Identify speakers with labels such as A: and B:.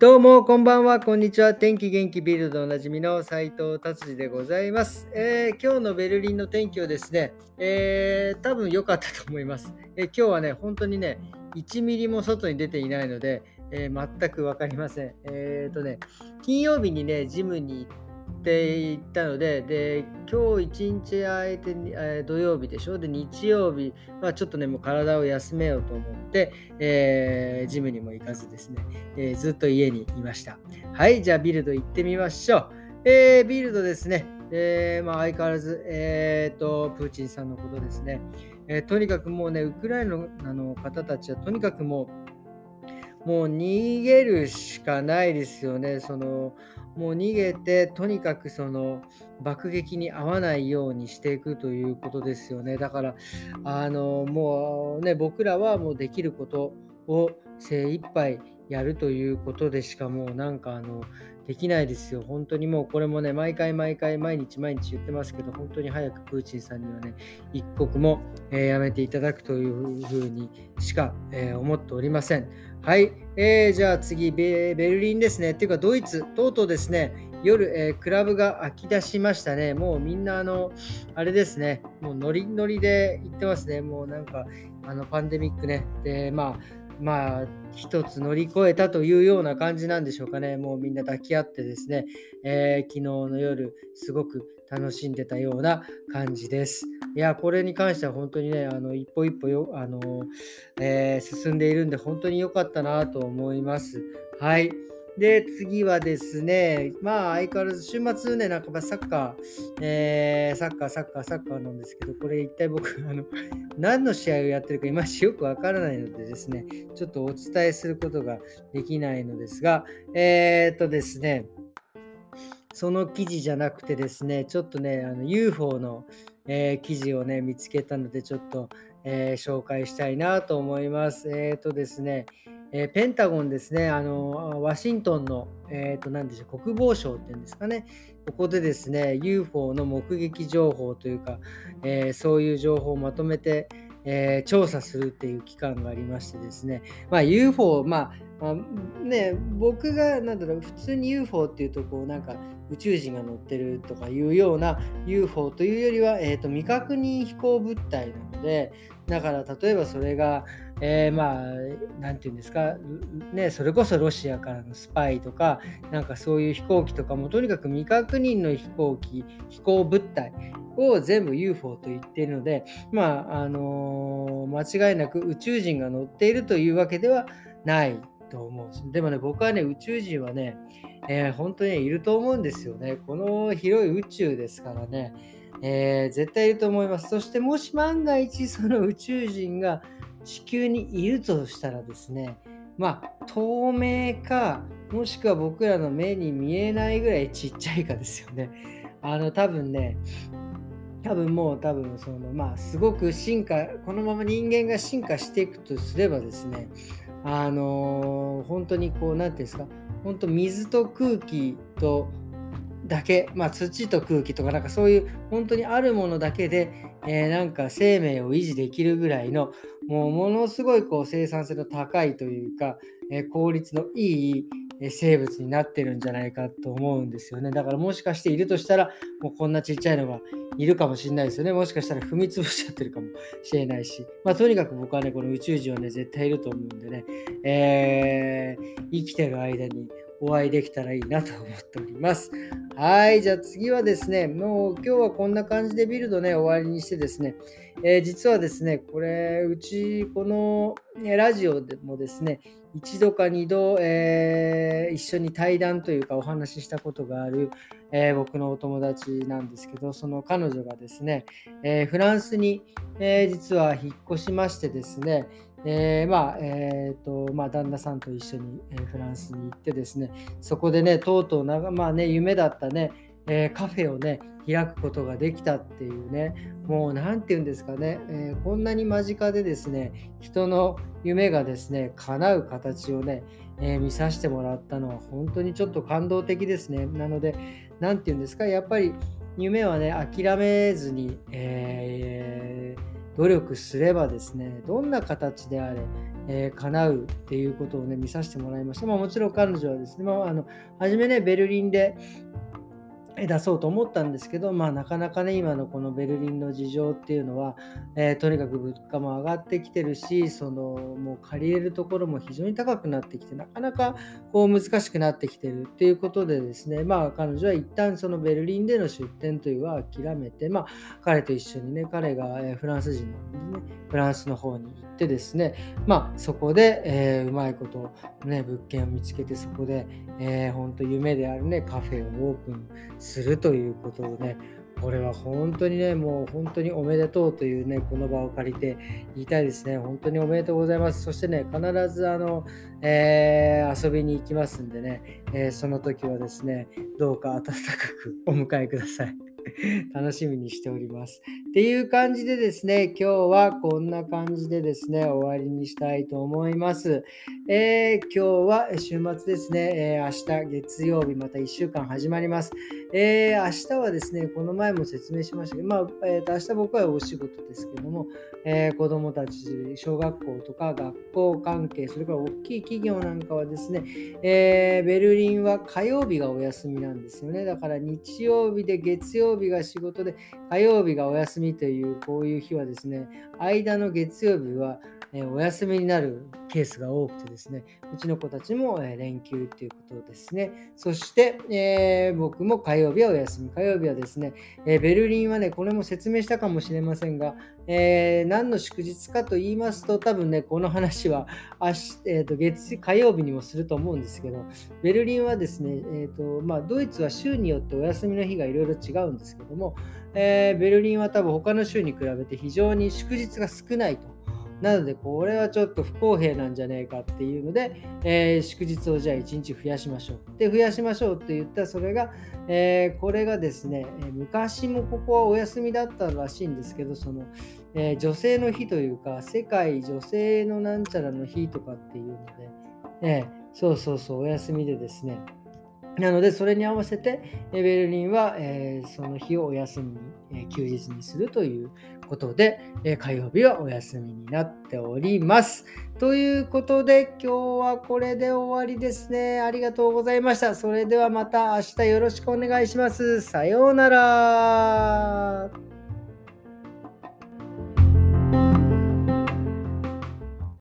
A: どうも、こんばんは、こんにちは。天気元気ビルドおなじみの斉藤達治でございます、えー、今日のベルリンの天気はですね、えー、多分良かったと思います、えー、今日はね、本当にね、1ミリも外に出ていないので、え全く分かりません。えっ、とね、金曜日にね、ジムに行ってっていったので、で、今日一日空いて、えー、土曜日でしょ？で、日曜日はちょっとね、もう体を休めようと思って、えー、ジムにも行かずですね、えー、ずっと家にいました。はい、じゃあビルド行ってみましょう。えー、ビルドですね、えーまあ、相変わらず、えーと、プーチンさんのことですね、えー、とにかくもうね、ウクライナの方たちはとにかくもう、もう逃げるしかないですよね。そのもう逃げて、とにかくその爆撃に遭わないようにしていくということですよね。だから、あのもうね、僕らはもうできることを精一杯やるということでしかもうなんかあのできないですよ。本当にもうこれもね、毎回毎回毎日毎日言ってますけど、本当に早くプーチンさんにはね、一刻も、えー、やめていただくというふうにしか、えー、思っておりません。はい、えー、じゃあ次ベ、ベルリンですね。っていうか、ドイツ、とうとうですね、夜、え、クラブが開き出しましたね。もうみんな、あの、あれですね、もうノリノリで行ってますね。もうなんか、あのパンデミックね。で、まあ、まあ、一つ乗り越えたというような感じなんでしょうかね。もうみんな抱き合ってですね、えー、昨日の夜、すごく楽しんでたような感じです。いや、これに関しては本当にね、あの一歩一歩よ、あのえー、進んでいるんで、本当に良かったなと思います。はい。で、次はですね、まあ相変わらず週末ね、なんかサッカー、えー、サッカー、サッカー、サッカーなんですけど、これ一体僕、あの、何の試合をやってるかいまいちよくわからないのでですね、ちょっとお伝えすることができないのですが、えー、っとですね、その記事じゃなくてですね、ちょっとね、あの UFO の、えー、記事をね、見つけたので、ちょっと、えー、紹介したいなと思います。えっ、とですね、えー、ペンタゴンですね、あのワシントンの、えーと、何でしょう国防省っていうんですかね、ここでですね、UFO の目撃情報というか、えー、そういう情報をまとめて、えー、調査するっていう機関がありましてですね、まあ、UFO、まあ、まあ、ね、僕がなんだろう普通に UFO っていうとこうなんか宇宙人が乗ってるとかいうような UFO というよりは、えーと、未確認飛行物体なのでだから例えばそれが、えー、まあ何て言うんですか、ね、それこそロシアからのスパイとかなんかそういう飛行機とかもとにかく未確認の飛行機飛行物体を全部 UFO と言っているのでまああのー、間違いなく宇宙人が乗っているというわけではないと思う。でもね、僕はね、宇宙人はね、えー、本当にいると思うんですよね。この広い宇宙ですからね、えー、絶対いると思います。そしてもし万が一その宇宙人が地球にいるとしたらですね、まあ、透明か、もしくは僕らの目に見えないぐらいちっちゃいかですよね。あの、多分ね、多分もう多分そのまあすごく進化このまま人間が進化していくとすればですねあのー、本当にこう、何て言うんですか、本当水と空気とだけ、まあ、土と空気とか、なんかそういう本当にあるものだけで、えー、なんか生命を維持できるぐらいの、もうものすごいこう生産性の高いというか、えー、効率のいい生物になってるんじゃないかと思うんですよね。だからもしかしているとしたら、もうこんなちっちゃいのがいるかもしれないですよね。もしかしたら踏み潰しちゃってるかもしれないし。まあとにかく僕はね、この宇宙人はね、絶対いると思うんでね、えー、生きてる間にお会いできたらいいなと思っております。はい、じゃあ次はですね、もう今日はこんな感じでビルドね、終わりにしてですね、えー、実はですね、これ、うち、この、ラジオでもですね、一度か二度、えー、一緒に対談というかお話ししたことがある、えー、僕のお友達なんですけど、その彼女がですね、えー、フランスに、え実は引っ越しましてですね、えまあ、えっ、と、まあ、旦那さんと一緒に、えフランスに行ってですね、そこでね、とうとうなまあね、夢だったね、えカフェをね、開くことができたっていうね、もう何て言うんですかね、えー、こんなに間近でですね、人の夢がですね、叶う形をね、えー、見させてもらったのは本当にちょっと感動的ですね。なので、何て言うんですか、やっぱり夢はね、諦めずに、えー努力すればですねどんな形であれ、えー、叶うっていうことをね見させてもらいました、まあ、もちろん彼女はですね、まあ、あの初めねベルリンで出そうと思ったんですけど、まあ、なかなかね、今のこのベルリンの事情っていうのは、えー、とにかく物価も上がってきてるし、そのもう借りれるところも非常に高くなってきて、なかなかこう難しくなってきてるっていうことでですね、まあ、彼女は一旦そのベルリンでの出店というのは諦めて、まあ、彼と一緒にね、彼がフランス人なのでね、フランスの方に行ってですね、まあ、そこで、えー、うまいこと、ね、物件を見つけて、そこで、えー、本当夢であるね、カフェをオープンするするということをね、これは本当にね、もう本当におめでとうというね、この場を借りて言いたいですね。本当におめでとうございます。そしてね、必ずあの、えー、遊びに行きますんでね、えー、その時はですね、どうか温かくお迎えください。楽しみにしております。っていう感じでですね、今日はこんな感じでですね、終わりにしたいと思います。えー、今日は週末ですね、えー、明日月曜日また1週間始まります。えー、明日はですね、この前も説明しましたけど、まあ、えー、と明日僕はお仕事ですけども、えー、子どもたち、小学校とか学校関係、それから大きい企業なんかはですね、え、ベルリンは火曜日がお休みなんですよね。だから日曜日で月曜日が仕事で、火曜日がお休みという、こういう日はですね、間の月曜日は、えお休みになるケースが多くてですね、ですねうちの子たちも、え連休ということですね。そして、えー、僕も火曜日はお休み。火曜日はですね、えベルリンはね、これも説明したかもしれませんが、えー、何の祝日かと言いますと、多分ね、この話は明日、えーと、月火曜日にもすると思うんですけど、ベルリンはですね、えーとまあ、ドイツは週によってお休みの日がいろいろ違うんですけども、えー、ベルリンは多分他の州に比べて非常に祝日が少ないと。なので、これはちょっと不公平なんじゃねえかっていうので、えー、祝日をじゃあ1日増やしましょう。で、増やしましょうって言ったら、それが、えー、これがですね、昔もここはお休みだったらしいんですけど、その、えー、女性の日というか、世界女性のなんちゃらの日とかっていうので、えそうそうそう、お休みでですね、なので、それに合わせて、ベルリンは、え、その日をお休みに、え、休日にするということで、え、火曜日はお休みになっております。ということで、今日はこれで終わりですね。ありがとうございました。それではまた明日よろしくお願いします。さようなら。